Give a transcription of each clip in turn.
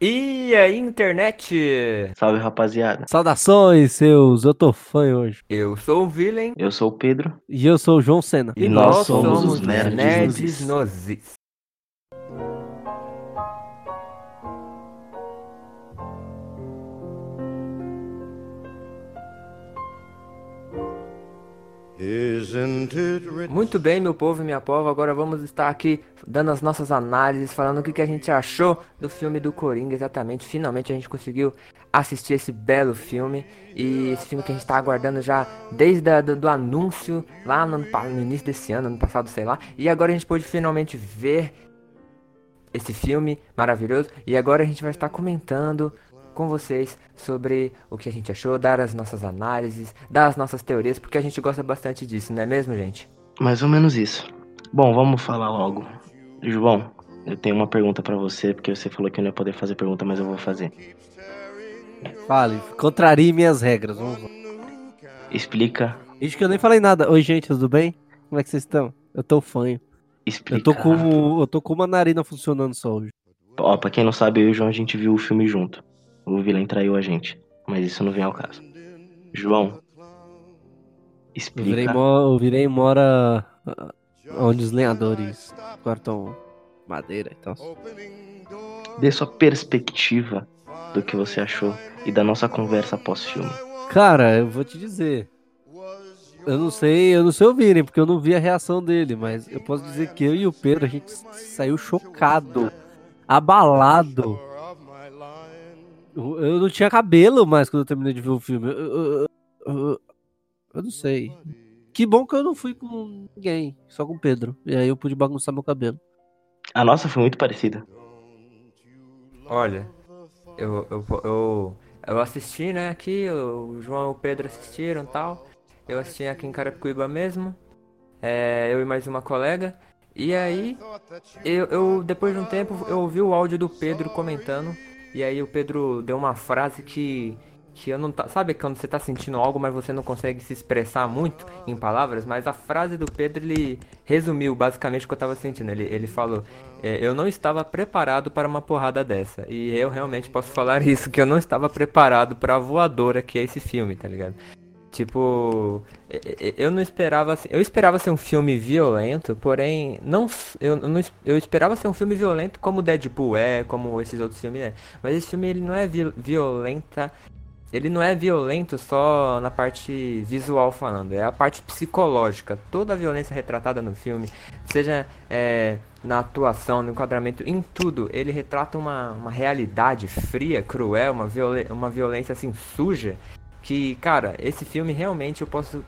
E aí, internet? Salve, rapaziada. Saudações, seus. Eu tô fã hoje. Eu sou o Villain. Eu sou o Pedro. E eu sou o João Senna. E, nós, somos, os Nerds, Nerds Nozis. Muito bem, meu povo e minha povo. Agora vamos estar aqui dando as nossas análises, falando o que, que a gente achou do filme do Coringa, exatamente. Finalmente a gente conseguiu assistir esse belo filme. E esse filme que a gente está aguardando já desde a, do, do, anúncio, lá no, no início desse ano, ano passado, sei lá. E agora a gente pôde finalmente ver esse filme maravilhoso. E agora a gente vai estar comentando com vocês sobre o que a gente achou, dar as nossas análises, dar as nossas teorias, porque a gente gosta bastante disso, não é mesmo, gente? Mais ou menos isso. Bom, vamos falar logo. João, eu tenho uma pergunta para você, porque você falou que eu não ia poder fazer pergunta, mas eu vou fazer. Fale, contrarie minhas regras. Vamos lá. Explica. Isso que eu nem falei nada. Oi, gente, tudo bem? Como é que vocês estão? Eu tô fanho. Explica. Eu tô com, eu tô com uma narina funcionando só hoje. Ó, pra quem não sabe, eu e o João a gente viu o filme junto. O vilão traiu a gente. Mas isso não vem ao caso. João. Explica. Eu virei, mo eu virei mora ah, onde os lenhadores cortam madeira e tal. Dê sua perspectiva do que você achou e da nossa conversa pós-filme. Cara, eu vou te dizer. Eu não sei, eu não sei ouvirem, porque eu não vi a reação dele, mas eu posso dizer que eu e o Pedro a gente saiu chocado, abalado eu não tinha cabelo mais quando eu terminei de ver o filme. Eu, eu, eu, eu, não sei. Que bom que eu não fui com ninguém, só com o Pedro. E aí eu pude bagunçar meu cabelo. A nossa foi muito parecida. Olha, eu, eu, eu, eu assisti, né, aqui, o João e o Pedro assistiram e tal. Eu assisti aqui em Carapicuíba mesmo. É, eu e mais uma colega. E aí, eu, eu, depois de um tempo, eu ouvi o áudio do Pedro comentando e aí o Pedro deu uma frase que que eu não tá, sabe quando você tá sentindo algo, mas você não consegue se expressar muito em palavras, mas a frase do Pedro ele resumiu basicamente o que eu tava sentindo. Ele, ele falou: é, "Eu não estava preparado para uma porrada dessa". E eu realmente posso falar isso que eu não estava preparado para a voadora que é esse filme, tá ligado? Tipo, eu não esperava, eu esperava ser um filme violento, porém não eu, não, eu esperava ser um filme violento como Deadpool é, como esses outros filmes é. Mas esse filme ele não é violenta, ele não é violento só na parte visual falando, é a parte psicológica. Toda a violência retratada no filme, seja é, na atuação, no enquadramento, em tudo, ele retrata uma, uma realidade fria, cruel, uma, uma violência assim suja que, cara, esse filme realmente eu posso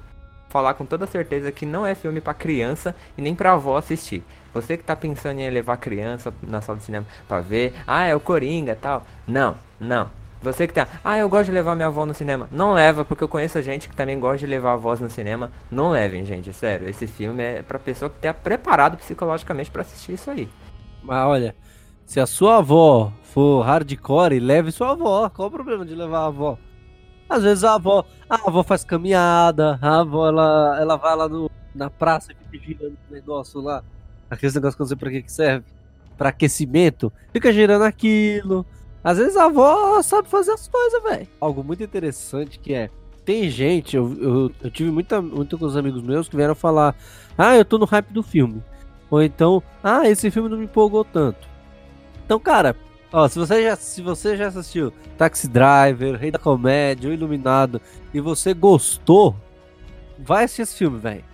falar com toda certeza que não é filme para criança e nem para avó assistir. Você que tá pensando em levar criança na sala de cinema para ver, ah, é o Coringa, tal. Não, não. Você que tá, ah, eu gosto de levar minha avó no cinema. Não leva, porque eu conheço gente que também gosta de levar avós no cinema. Não levem, gente, sério. Esse filme é pra pessoa que tá preparado psicologicamente para assistir isso aí. Mas olha, se a sua avó for hardcore, leve sua avó. Qual o problema de levar a avó? Às vezes a avó, a avó faz caminhada, a avó ela, ela vai lá no, na praça fica girando o negócio lá. Aqueles negócios que eu não sei pra que, que serve. Pra aquecimento, fica girando aquilo. Às vezes a avó sabe fazer as coisas, velho. Algo muito interessante que é. Tem gente, eu, eu, eu tive muita, muito com os amigos meus que vieram falar: Ah, eu tô no hype do filme. Ou então, ah, esse filme não me empolgou tanto. Então, cara, Ó, se você já, se você já assistiu Taxi Driver, Rei da Comédia, O Iluminado e você gostou, vai assistir esse filme, velho.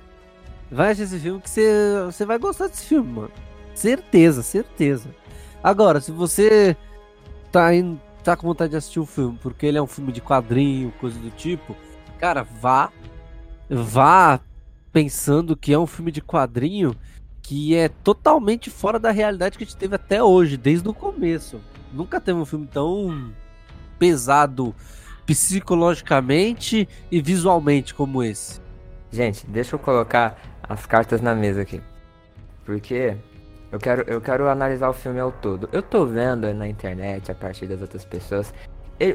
Vai assistir esse filme que você, você vai gostar desse filme, mano. Certeza, certeza. Agora, se você tá, indo, tá com vontade de assistir o filme porque ele é um filme de quadrinho, coisa do tipo, cara, vá. Vá pensando que é um filme de quadrinho que é totalmente fora da realidade que a gente teve até hoje, desde o começo. Nunca teve um filme tão pesado psicologicamente e visualmente como esse. Gente, deixa eu colocar as cartas na mesa aqui. Porque eu quero, eu quero analisar o filme ao todo. Eu tô vendo na internet, a partir das outras pessoas,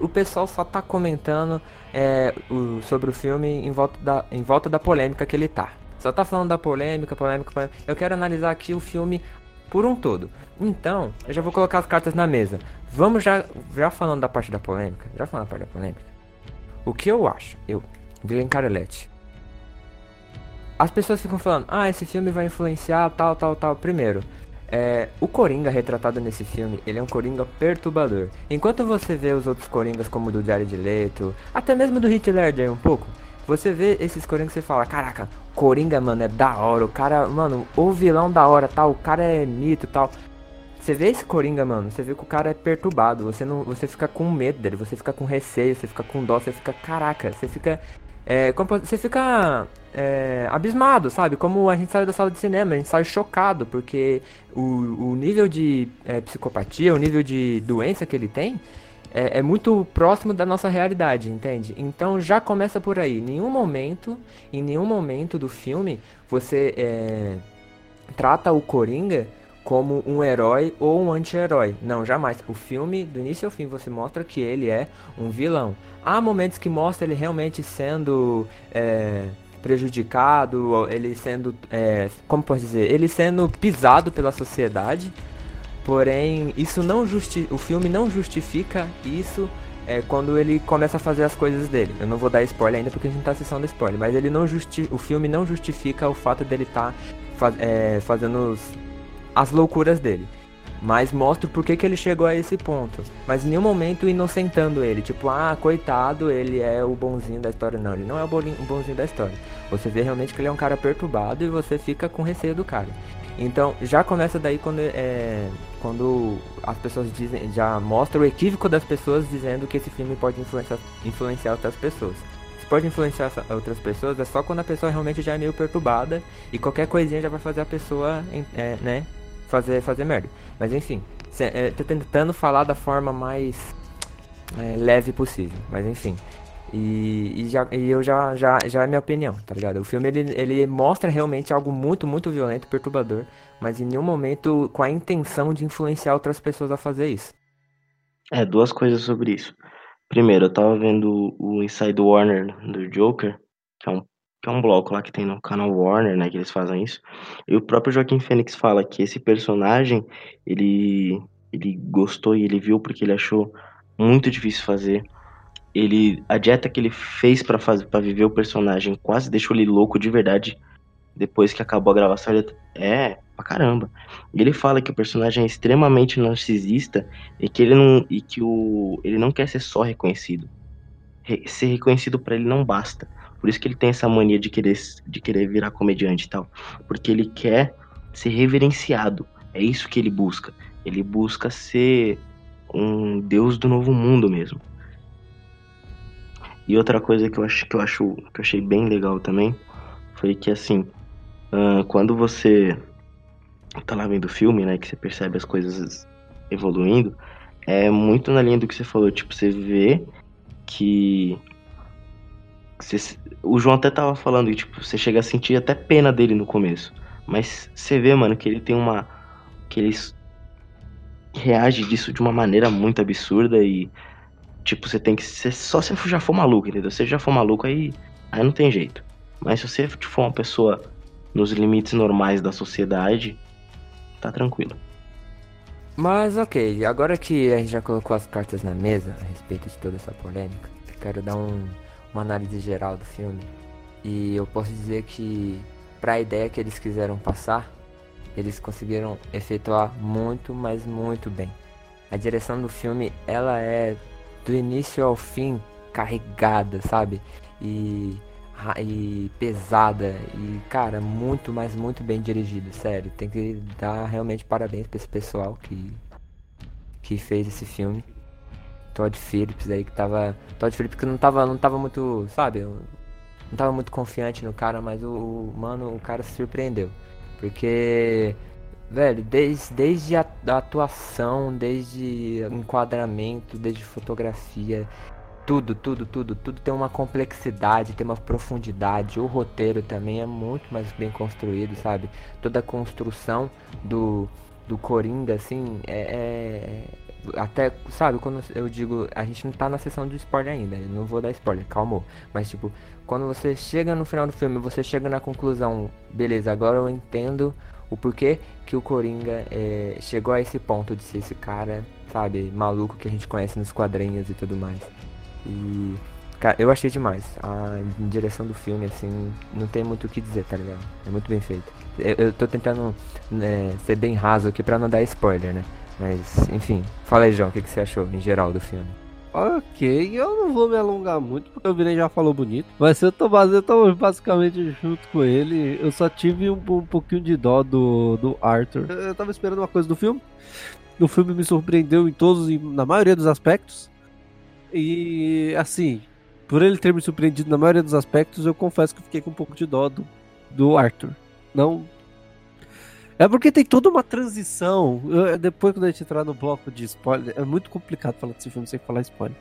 o pessoal só tá comentando é, o, sobre o filme em volta, da, em volta da polêmica que ele tá. Só tá falando da polêmica, polêmica, polêmica. Eu quero analisar aqui o filme por um todo. Então, eu já vou colocar as cartas na mesa. vamos já, já falando da parte da polêmica, já falando da parte da polêmica. O que eu acho, eu, Glenn Carletti. As pessoas ficam falando, ah, esse filme vai influenciar tal, tal, tal. Primeiro, é, o Coringa retratado nesse filme, ele é um Coringa perturbador. Enquanto você vê os outros Coringas como o do Jared Leto, até mesmo do Heath Ledger um pouco, você vê esses Coringas e fala, caraca, Coringa, mano, é da hora, o cara, mano, o vilão da hora, tal, o cara é mito, tal. Você vê esse Coringa, mano, você vê que o cara é perturbado, você não, você fica com medo dele, você fica com receio, você fica com dó, você fica, caraca, você fica, é, você fica é, abismado, sabe? Como a gente sai da sala de cinema, a gente sai chocado, porque o, o nível de é, psicopatia, o nível de doença que ele tem, é, é, muito próximo da nossa realidade, entende? Então já começa por aí. Em nenhum momento, em nenhum momento do filme, você é, trata o Coringa como um herói ou um anti-herói. Não, jamais. O filme, do início ao fim, você mostra que ele é um vilão. Há momentos que mostra ele realmente sendo é, prejudicado, ele sendo, é, como posso dizer, ele sendo pisado pela sociedade. Porém, isso não justi o filme não justifica isso é, quando ele começa a fazer as coisas dele. Eu não vou dar spoiler ainda porque a gente tá acessando spoiler, mas ele não justi o filme não justifica o fato dele estar tá é, fazendo os, as loucuras dele. Mas mostra por que, que ele chegou a esse ponto. Mas em nenhum momento inocentando ele. Tipo, ah, coitado, ele é o bonzinho da história. Não, ele não é o bonzinho da história. Você vê realmente que ele é um cara perturbado e você fica com receio do cara. Então já começa daí quando, é, quando as pessoas dizem, já mostra o equívoco das pessoas dizendo que esse filme pode influenciar, influenciar outras pessoas. Se pode influenciar outras pessoas é só quando a pessoa realmente já é meio perturbada e qualquer coisinha já vai fazer a pessoa, é, né, fazer, fazer merda. Mas enfim, é, tô tentando falar da forma mais é, leve possível. Mas enfim. E, e, já, e eu já, já, já é minha opinião, tá ligado? O filme ele, ele mostra realmente algo muito, muito violento, perturbador, mas em nenhum momento com a intenção de influenciar outras pessoas a fazer isso. É, duas coisas sobre isso. Primeiro, eu tava vendo o Inside Warner do Joker, que é um, que é um bloco lá que tem no canal Warner, né, que eles fazem isso. E o próprio Joaquim Fênix fala que esse personagem, ele, ele gostou e ele viu porque ele achou muito difícil fazer ele a dieta que ele fez para fazer para viver o personagem quase deixou ele louco de verdade depois que acabou a gravação ele, é pra caramba. Ele fala que o personagem é extremamente narcisista e que ele não e que o ele não quer ser só reconhecido. Re, ser reconhecido para ele não basta. Por isso que ele tem essa mania de querer de querer virar comediante e tal. Porque ele quer ser reverenciado. É isso que ele busca. Ele busca ser um deus do novo mundo mesmo e outra coisa que eu acho que eu acho que eu achei bem legal também foi que assim, uh, quando você tá lá vendo o filme, né, que você percebe as coisas evoluindo, é muito na linha do que você falou, tipo, você vê que você, o João até tava falando que tipo, você chega a sentir até pena dele no começo, mas você vê, mano, que ele tem uma que ele reage disso de uma maneira muito absurda e Tipo, você tem que ser. Só se você já for maluco, entendeu? Se você já for maluco, aí, aí não tem jeito. Mas se você for uma pessoa nos limites normais da sociedade, tá tranquilo. Mas ok, agora que a gente já colocou as cartas na mesa a respeito de toda essa polêmica, eu quero dar um, uma análise geral do filme. E eu posso dizer que, para a ideia que eles quiseram passar, eles conseguiram efetuar muito, mas muito bem. A direção do filme, ela é do início ao fim carregada, sabe? E, e pesada e cara, muito, mas muito bem dirigida, sério. Tem que dar realmente parabéns pra esse pessoal que que fez esse filme. Todd Phillips aí que tava, Todd Phillips que não tava, não tava muito, sabe? Não tava muito confiante no cara, mas o, o mano, o cara se surpreendeu. Porque Velho, desde, desde a, a atuação, desde enquadramento, desde fotografia, tudo, tudo, tudo, tudo tem uma complexidade, tem uma profundidade. O roteiro também é muito mais bem construído, sabe? Toda a construção do, do Coringa, assim, é, é, Até, sabe, quando eu digo. A gente não tá na sessão de spoiler ainda, não vou dar spoiler, calma. Mas, tipo, quando você chega no final do filme, você chega na conclusão, beleza, agora eu entendo o porquê que o Coringa é, chegou a esse ponto de ser esse cara, sabe, maluco que a gente conhece nos quadrinhos e tudo mais. E, cara, eu achei demais. A direção do filme, assim, não tem muito o que dizer, tá ligado? É muito bem feito. Eu, eu tô tentando né, ser bem raso aqui pra não dar spoiler, né? Mas, enfim, fala aí, João, o que, que você achou em geral do filme? Ok, eu não vou me alongar muito, porque o Vinei já falou bonito. Mas eu tô, eu tô basicamente junto com ele. Eu só tive um, um pouquinho de dó do, do Arthur. Eu, eu tava esperando uma coisa do filme. O filme me surpreendeu em todos, na maioria dos aspectos. E assim, por ele ter me surpreendido na maioria dos aspectos, eu confesso que fiquei com um pouco de dó do, do Arthur. Não é porque tem toda uma transição. Eu, depois, quando a gente entrar no bloco de spoiler, é muito complicado falar desse filme sem falar spoiler.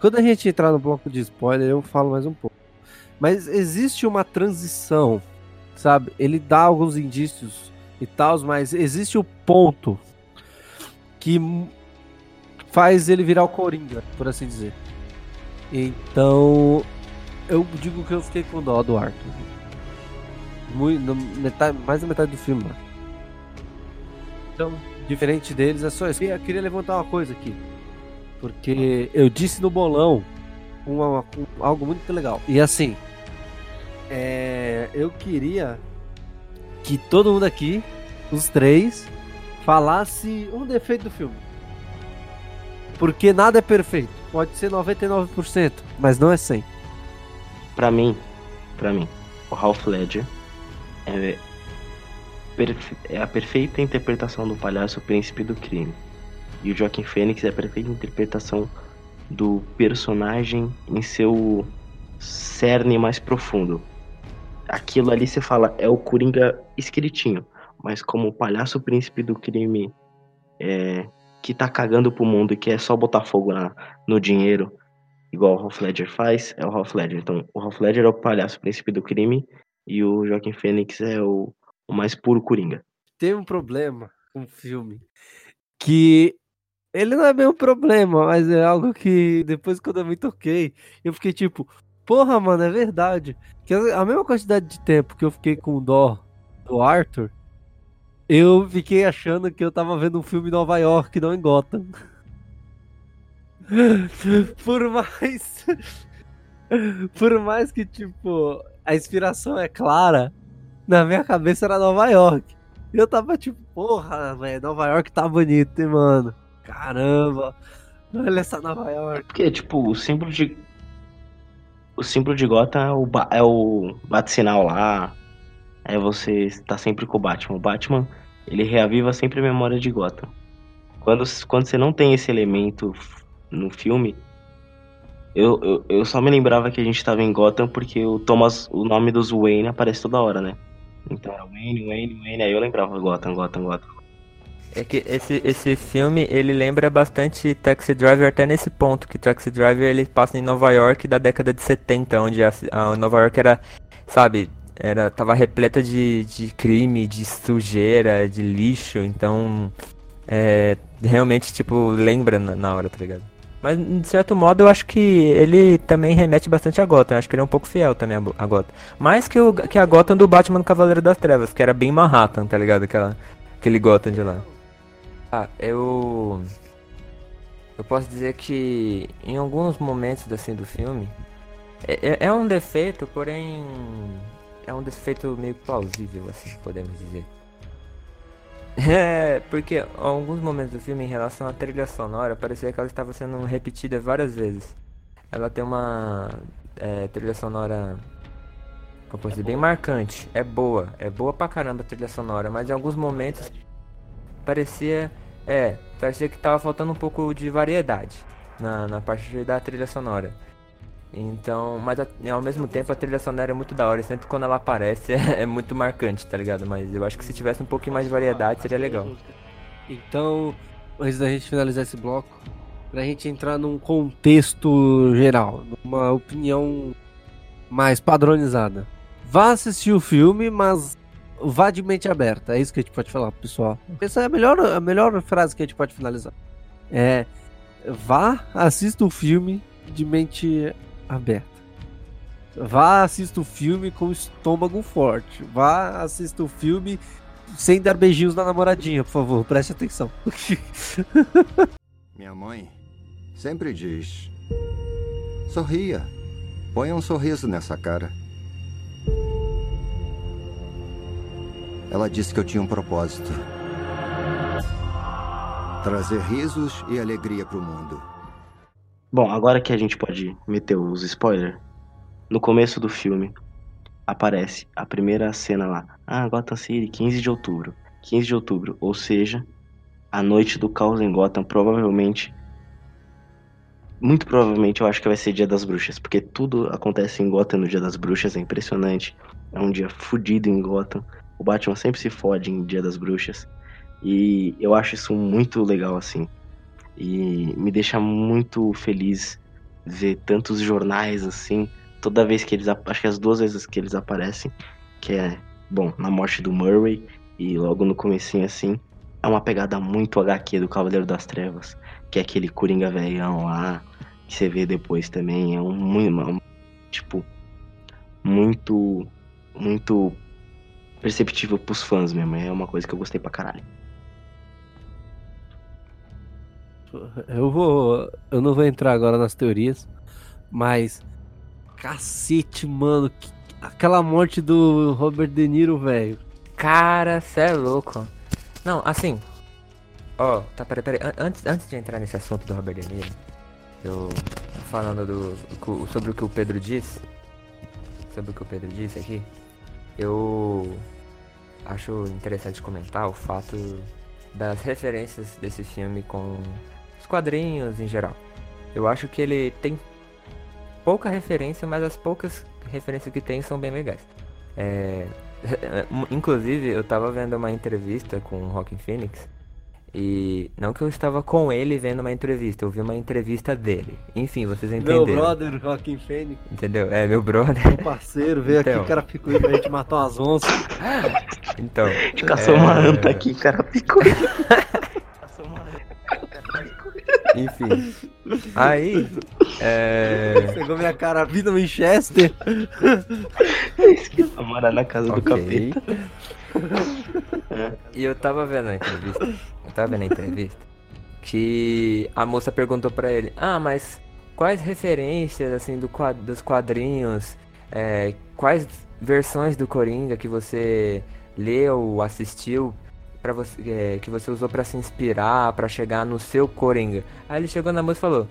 Quando a gente entrar no bloco de spoiler, eu falo mais um pouco. Mas existe uma transição, sabe? Ele dá alguns indícios e tal, mas existe o ponto que faz ele virar o Coringa, por assim dizer. Então, eu digo que eu fiquei com dó do Arthur. Muito, metade, mais da metade do filme, mano. Então, diferente deles, é só isso. Eu queria levantar uma coisa aqui. Porque eu disse no bolão uma, um, algo muito legal. E assim, é, eu queria que todo mundo aqui, os três, falasse um defeito do filme. Porque nada é perfeito. Pode ser 99%, mas não é 100. Pra mim, pra mim, o Ralph Ledger é é a perfeita interpretação do palhaço príncipe do crime. E o Joaquim Fênix é a perfeita interpretação do personagem em seu cerne mais profundo. Aquilo ali você fala, é o Coringa escritinho, mas como o palhaço príncipe do crime é, que tá cagando pro mundo e quer só botar fogo na, no dinheiro, igual o Ralph Ledger faz, é o Ralph Ledger. Então, o Ralph Ledger é o palhaço príncipe do crime e o Joaquim Fênix é o o mais puro Coringa. Tem um problema com o filme que ele não é um problema, mas é algo que depois quando eu me toquei, eu fiquei tipo, porra, mano, é verdade. Que a mesma quantidade de tempo que eu fiquei com dó do Arthur, eu fiquei achando que eu tava vendo um filme em Nova York, não em Gotham. Por mais. Por mais que, tipo, a inspiração é clara, na minha cabeça era Nova York. E eu tava tipo, porra, velho, Nova York tá bonito, hein, mano. Caramba. Olha essa Nova York. Porque, tipo, o símbolo de. O símbolo de Gotham é o, ba... é o bate-sinal lá. É você estar sempre com o Batman. O Batman, ele reaviva sempre a memória de Gotham. Quando, quando você não tem esse elemento no filme, eu, eu, eu só me lembrava que a gente tava em Gotham porque o Thomas, o nome dos Wayne aparece toda hora, né? Então era Wayne, Wayne, Wayne, aí eu lembrava Gotham, Gotham, Gotham. É que esse, esse filme, ele lembra bastante Taxi Driver até nesse ponto, que Taxi Driver ele passa em Nova York da década de 70, onde a, a Nova York era, sabe, era tava repleta de, de crime, de sujeira, de lixo, então é, realmente tipo lembra na, na hora, tá ligado? Mas, de certo modo, eu acho que ele também remete bastante a Gotham. Eu acho que ele é um pouco fiel também a, Gotham. Mais que, o, que a Gotham do Batman do Cavaleiro das Trevas, que era bem Manhattan, tá ligado? Aquela, aquele Gotham de lá. Ah, eu... Eu posso dizer que em alguns momentos assim do filme é, é, é um defeito, porém é um defeito meio plausível, assim, podemos dizer. É, porque alguns momentos do filme, em relação à trilha sonora, parecia que ela estava sendo repetida várias vezes. Ela tem uma é, trilha sonora, como posso dizer, bem marcante. É boa, é boa pra caramba a trilha sonora, mas em alguns momentos parecia, é, parecia que tava faltando um pouco de variedade na, na parte da trilha sonora. Então, mas ao mesmo tempo a trilha sonora é muito da hora, sempre quando ela aparece é, é, muito marcante, tá ligado? Mas eu acho que se tivesse um pouquinho mais de variedade seria legal. Então, antes da gente finalizar esse bloco, pra gente entrar num contexto geral, numa opinião mais padronizada. Vá assistir o filme, mas vá de mente aberta. É isso que a gente pode falar pessoal. Essa é a melhor, a melhor frase que a gente pode finalizar. É. Vá, assista o filme de mente aberta. Vá assista o filme com estômago forte. Vá assista o filme sem dar beijinhos na namoradinha, por favor, preste atenção. Minha mãe sempre diz: sorria, ponha um sorriso nessa cara. Ela disse que eu tinha um propósito: trazer risos e alegria para o mundo. Bom, agora que a gente pode meter os spoilers, no começo do filme aparece a primeira cena lá. Ah, Gotham City, 15 de outubro. 15 de outubro, ou seja, a noite do caos em Gotham provavelmente muito provavelmente eu acho que vai ser Dia das Bruxas, porque tudo acontece em Gotham no Dia das Bruxas, é impressionante. É um dia fudido em Gotham. O Batman sempre se fode em Dia das Bruxas. E eu acho isso muito legal assim. E me deixa muito feliz ver tantos jornais assim, toda vez que eles acho que as duas vezes que eles aparecem, que é, bom, na morte do Murray e logo no comecinho assim, é uma pegada muito HQ do Cavaleiro das Trevas, que é aquele Coringa velhão lá, que você vê depois também, é um muito, tipo, muito, muito perceptível pros fãs mesmo, é uma coisa que eu gostei pra caralho. Eu vou. Eu não vou entrar agora nas teorias, mas. Cacete, mano. Que, aquela morte do Robert De Niro, velho. Cara, cê é louco. Não, assim. Ó, tá, peraí, peraí. Antes, antes de entrar nesse assunto do Robert De Niro, eu. Falando do, sobre o que o Pedro disse. Sobre o que o Pedro disse aqui. Eu. Acho interessante comentar o fato das referências desse filme com quadrinhos em geral. Eu acho que ele tem pouca referência, mas as poucas referências que tem são bem legais. É, inclusive, eu tava vendo uma entrevista com o Rockin' Phoenix. E não que eu estava com ele vendo uma entrevista, eu vi uma entrevista dele. Enfim, vocês entenderam. Meu brother, Rockin' Phoenix. Entendeu? É, meu brother. Meu parceiro, veio então. aqui, cara ficou pra gente matar umas onças. Então. A gente caçou é... uma anta aqui, cara picou. Enfim. Aí. É... Pegou minha cara vida Winchester. Tá morando na casa okay. do capeta. E eu tava vendo a entrevista. Eu tava vendo a entrevista. Que a moça perguntou pra ele: Ah, mas quais referências assim do quad dos quadrinhos? É, quais versões do Coringa que você leu, assistiu? Para você é, que você usou para se inspirar, para chegar no seu Coringa. Aí ele chegou na moça e falou: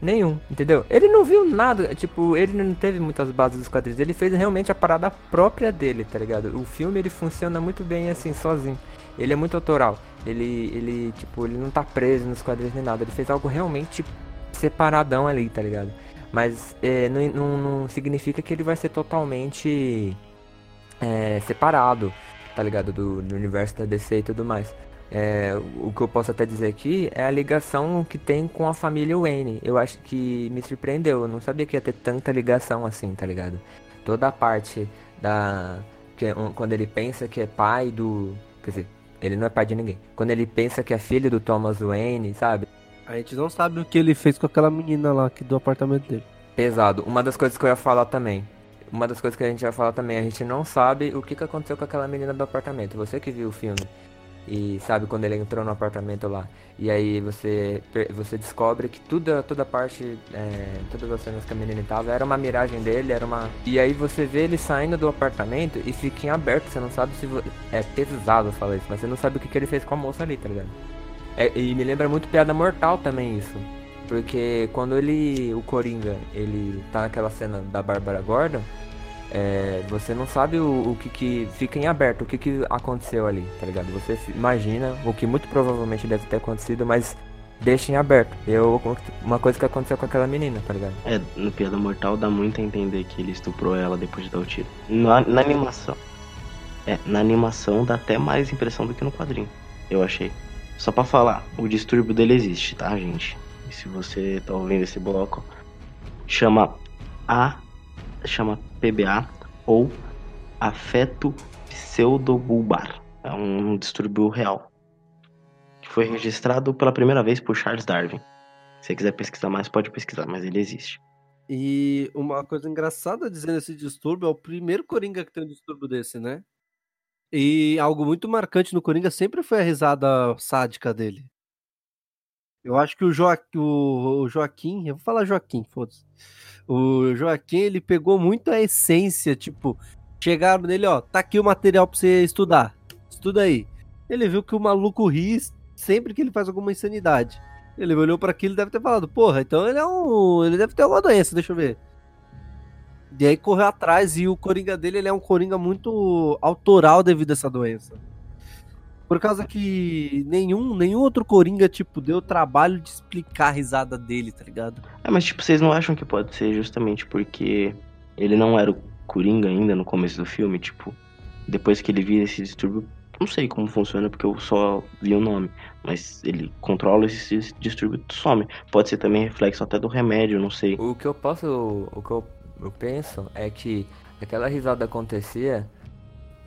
Nenhum, entendeu? Ele não viu nada, tipo, ele não teve muitas bases dos quadrinhos, ele fez realmente a parada própria dele, tá ligado? O filme ele funciona muito bem assim, sozinho. Ele é muito autoral. Ele, ele, tipo, ele não tá preso nos quadrinhos nem nada. Ele fez algo realmente separadão ali, tá ligado? Mas é, não, não, não significa que ele vai ser totalmente é, separado tá ligado? Do, do universo da DC e tudo mais. É, o que eu posso até dizer aqui é a ligação que tem com a família Wayne. Eu acho que me surpreendeu. Eu não sabia que ia ter tanta ligação assim, tá ligado? Toda a parte da. Que, é quando ele pensa que é pai do. Quer dizer, ele não é pai de ninguém. Quando ele pensa que é filho do Thomas Wayne, sabe? A gente não sabe o que ele fez com aquela menina lá aqui do apartamento dele. Pesado. Uma das coisas que eu ia falar também uma das coisas que a gente vai falar também, a gente não sabe o que, que aconteceu com aquela menina do apartamento. Você que viu o filme e sabe quando ele entrou no apartamento lá. E aí você, você descobre que toda, toda parte, é, todas as cenas que a menina tava era uma miragem dele, era uma. E aí você vê ele saindo do apartamento e fica em aberto, você não sabe se. É pesado falar isso, mas você não sabe o que, que ele fez com a moça ali, tá ligado? É, e me lembra muito piada mortal também isso. Porque quando ele. O Coringa, ele tá naquela cena da Bárbara Gordon, é, você não sabe o, o, que, que fica em aberto, o que, que aconteceu ali, tá ligado? Você imagina o que muito provavelmente deve ter acontecido, mas deixa em aberto. Eu, uma coisa que aconteceu com aquela menina, tá ligado? É, no Piada Mortal dá muito a entender que ele estuprou ela depois de dar o tiro. Na, na animação. É, na animação dá até mais impressão do que no quadrinho, eu achei. Só para falar, o distúrbio dele existe, tá, gente? Se você tá ouvindo esse bloco, chama A chama PBA ou afeto pseudobulbar. É um distúrbio real que foi registrado pela primeira vez por Charles Darwin. Se você quiser pesquisar mais, pode pesquisar, mas ele existe. E uma coisa engraçada dizendo esse distúrbio é o primeiro Coringa que tem um distúrbio desse, né? E algo muito marcante no Coringa sempre foi a risada sádica dele. Eu acho que o, Joaquim, o Joaquim, eu vou falar Joaquim, foda-se. O Joaquim, ele pegou muito a essência, tipo, chegaram nele, ó, tá aqui o material pra você estudar. Estuda aí. Ele viu que o maluco ri sempre que ele faz alguma insanidade. Ele olhou para aquilo e deve ter falado, porra, então ele é um. Ele deve ter alguma doença, deixa eu ver. E aí correu atrás e o Coringa dele ele é um Coringa muito autoral devido a essa doença. Por causa que nenhum, nenhum outro Coringa, tipo, deu trabalho de explicar a risada dele, tá ligado? É, mas tipo, vocês não acham que pode ser justamente porque ele não era o Coringa ainda no começo do filme? Tipo, depois que ele vira esse distúrbio, não sei como funciona porque eu só vi o nome, mas ele controla esse distúrbio e some. Pode ser também reflexo até do remédio, não sei. O que eu posso. O que eu, eu penso é que aquela risada acontecia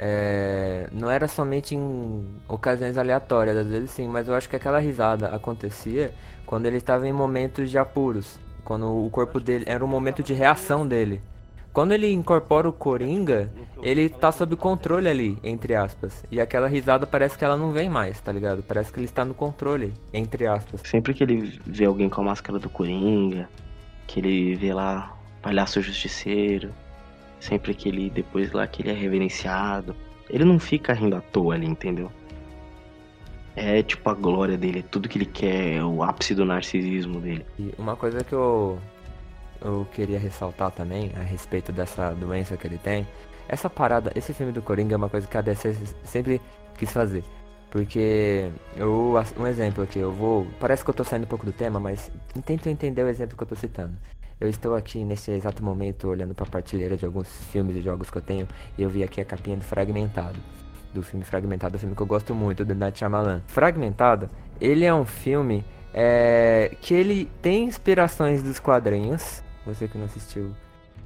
é, não era somente em ocasiões aleatórias, às vezes sim, mas eu acho que aquela risada acontecia quando ele estava em momentos de apuros, quando o corpo dele era um momento de reação dele. Quando ele incorpora o Coringa, ele tá sob controle ali, entre aspas. E aquela risada parece que ela não vem mais, tá ligado? Parece que ele está no controle, entre aspas. Sempre que ele vê alguém com a máscara do Coringa, que ele vê lá palhaço justiceiro, sempre que ele, depois lá que ele é reverenciado, ele não fica rindo à toa ali, entendeu? É tipo a glória dele, é tudo que ele quer, é o ápice do narcisismo dele. E uma coisa que eu, eu queria ressaltar também a respeito dessa doença que ele tem, essa parada, esse filme do Coringa é uma coisa que a DC sempre quis fazer. Porque eu, um exemplo aqui, eu vou. Parece que eu tô saindo um pouco do tema, mas tento entender o exemplo que eu tô citando. Eu estou aqui nesse exato momento olhando para a partilheira de alguns filmes e jogos que eu tenho e eu vi aqui a capinha do Fragmentado. Do filme Fragmentado, um filme que eu gosto muito, do Night Shyamalan. Fragmentado, ele é um filme é, que ele tem inspirações dos quadrinhos. Você que não assistiu,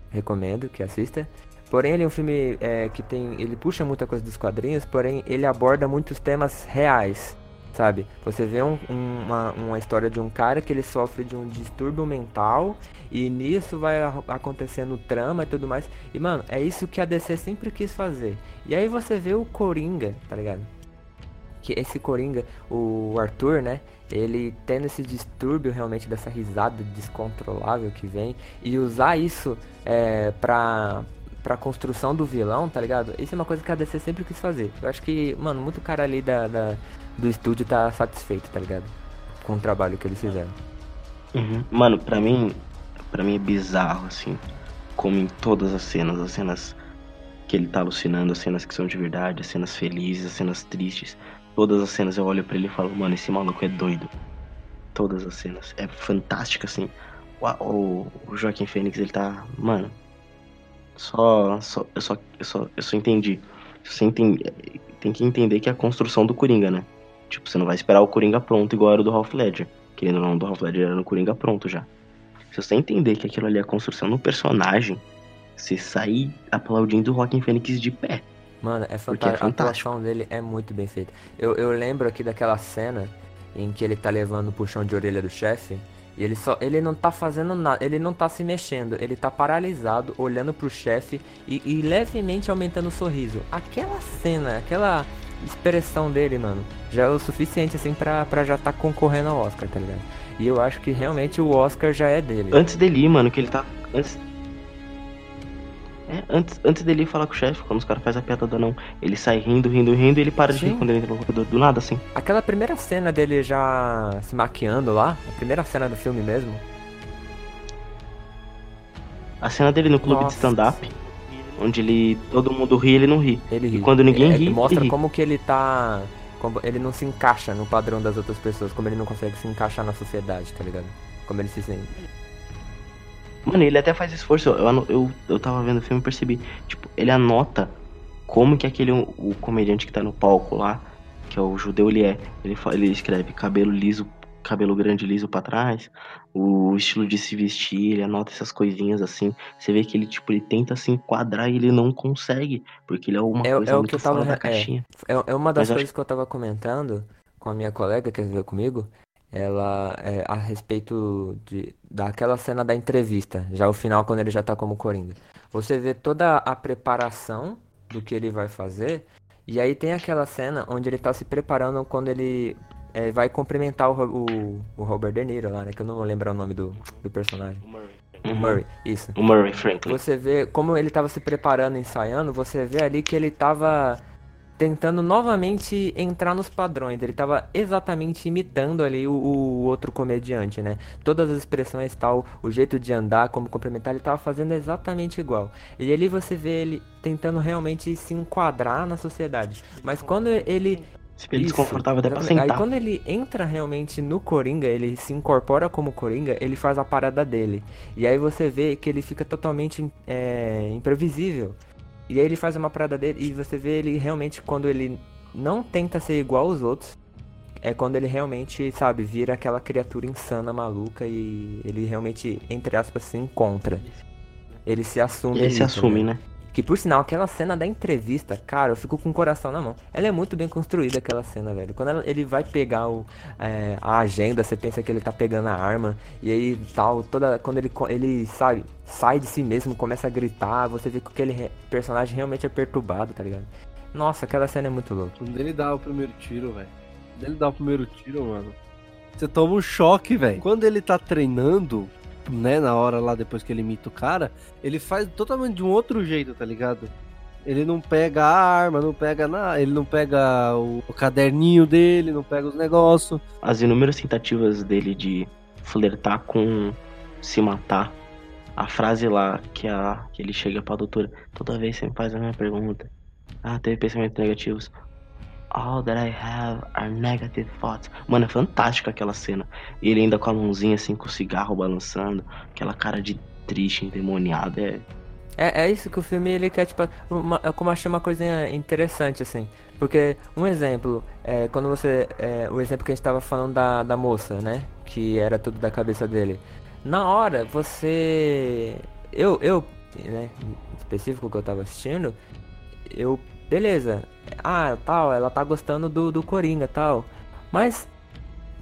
recomendo que assista. Porém, ele é um filme é, que tem. Ele puxa muita coisa dos quadrinhos, porém, ele aborda muitos temas reais sabe? Você vê um, uma, uma história de um cara que ele sofre de um distúrbio mental e nisso vai acontecendo trama e tudo mais. E, mano, é isso que a DC sempre quis fazer. E aí você vê o Coringa, tá ligado? Que esse Coringa, o Arthur, né? Ele tendo esse distúrbio realmente dessa risada descontrolável que vem e usar isso é, pra, pra construção do vilão, tá ligado? Isso é uma coisa que a DC sempre quis fazer. Eu acho que, mano, muito cara ali da, da do estúdio tá satisfeito, tá ligado? Com o trabalho que eles fizeram. Uhum. Mano, pra mim, pra mim é bizarro, assim, como em todas as cenas, as cenas que ele tá alucinando, as cenas que são de verdade, as cenas felizes, as cenas tristes, todas as cenas eu olho para ele e falo, mano, esse maluco é doido. Todas as cenas. É fantástico, assim. O, o, o Joaquim Fênix, ele tá. Mano. Só. só eu, só eu só eu só entendi. Você entende, tem que entender que é a construção do Coringa, né? Tipo, você não vai esperar o Coringa pronto igual era o do Ralph Ledger. Querendo ou não, do Ralph Ledger era no Coringa pronto já. Se você entender que aquilo ali é a construção do personagem, você sair aplaudindo o Rockin' Fênix de pé. Mano, é, fanta é fantástico. A atuação dele é muito bem feita. Eu, eu lembro aqui daquela cena em que ele tá levando o puxão de orelha do chefe. E ele só. Ele não tá fazendo nada. Ele não tá se mexendo. Ele tá paralisado, olhando pro chefe e, e levemente aumentando o sorriso. Aquela cena, aquela expressão dele, mano, já é o suficiente assim pra, pra já tá concorrendo ao Oscar, tá ligado? E eu acho que realmente o Oscar já é dele. Antes dele ir, mano, que ele tá. Antes, é, antes, antes dele falar com o chefe, quando os caras fazem a piada do não, ele sai rindo, rindo, rindo e ele para Sim. de rir quando ele entra no corredor do nada, assim. Aquela primeira cena dele já se maquiando lá, a primeira cena do filme mesmo. A cena dele no clube Nossa. de stand-up, onde ele. todo mundo ri ele não ri. Ele ri. E quando ninguém é, ri. Mostra ri. como que ele tá. Como ele não se encaixa no padrão das outras pessoas, como ele não consegue se encaixar na sociedade, tá ligado? Como ele se sente. Mano, ele até faz esforço. Eu, eu, eu tava vendo o filme e percebi. Tipo, ele anota como que aquele o comediante que tá no palco lá, que é o judeu, ele é. Ele, ele escreve cabelo liso, cabelo grande liso para trás, o estilo de se vestir, ele anota essas coisinhas assim. Você vê que ele, tipo, ele tenta se enquadrar e ele não consegue, porque ele é uma é, coisa é muito que eu tava, da é, caixinha. É, é uma das Mas coisas acho... que eu tava comentando com a minha colega que veio comigo, ela é a respeito de daquela cena da entrevista, já o final quando ele já tá como Coringa. Você vê toda a preparação do que ele vai fazer E aí tem aquela cena onde ele tá se preparando quando ele é, vai cumprimentar o, o, o Robert De Niro lá, né? Que eu não vou lembrar o nome do, do personagem. O Uhum. Murray, isso. O Murray Franklin. Você vê como ele tava se preparando, ensaiando, você vê ali que ele tava tentando novamente entrar nos padrões. Ele tava exatamente imitando ali o, o outro comediante, né? Todas as expressões tal, o jeito de andar, como cumprimentar, ele tava fazendo exatamente igual. E ali você vê ele tentando realmente se enquadrar na sociedade. Mas quando ele Se ele isso, desconfortável até pra exatamente. Aí sentar. quando ele entra realmente no Coringa, ele se incorpora como Coringa, ele faz a parada dele. E aí você vê que ele fica totalmente é, imprevisível. E aí ele faz uma parada dele e você vê ele realmente quando ele não tenta ser igual aos outros. É quando ele realmente, sabe, vira aquela criatura insana, maluca e ele realmente, entre aspas, se encontra. Ele se assume. Ele se assume, entendeu? né? Que por sinal, aquela cena da entrevista, cara, eu fico com o coração na mão. Ela é muito bem construída, aquela cena, velho. Quando ela- ele vai pegar o, é, a agenda, você pensa que ele tá pegando a arma. E aí tal, toda. Quando ele, ele sabe, sai de si mesmo, começa a gritar, você vê que aquele personagem realmente é perturbado, tá ligado? Nossa, aquela cena é muito louca. Quando ele dá o primeiro tiro, velho. Quando ele dá o primeiro tiro, mano. Você toma um choque, velho. Quando ele tá treinando, né, na hora lá depois que ele imita o cara, ele faz totalmente de um outro jeito, tá ligado? Ele não pega a arma, não pega nada, ele não pega o, o caderninho dele, não pega os negócios. As inúmeras tentativas dele de flertar com se matar. A frase lá que, a, que ele chega pra doutora, toda vez você me faz a mesma pergunta. Ah, teve pensamentos negativos. All that I have are negative thoughts. Mano, é fantástica aquela cena. E ele ainda com a mãozinha assim, com o cigarro balançando. Aquela cara de triste, endemoniado. É, É, é isso que o filme ele quer, tipo, uma, eu como achei uma coisinha interessante, assim. Porque, um exemplo, é, quando você. É, o exemplo que a gente tava falando da, da moça, né? Que era tudo da cabeça dele. Na hora, você. Eu, eu, né? Específico que eu tava assistindo, eu. Beleza. Ah, tal, ela tá gostando do, do Coringa tal. Mas.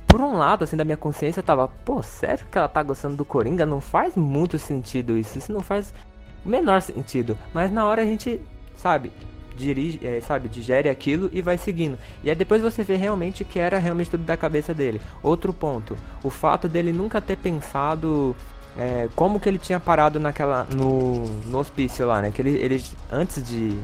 Por um lado, assim, da minha consciência, eu tava, pô, sério que ela tá gostando do Coringa? Não faz muito sentido isso. Isso não faz o menor sentido. Mas na hora a gente, sabe, dirige, é, sabe, digere aquilo e vai seguindo. E aí depois você vê realmente que era realmente tudo da cabeça dele. Outro ponto, o fato dele nunca ter pensado é, como que ele tinha parado naquela no, no hospício lá, né? Que ele, ele antes de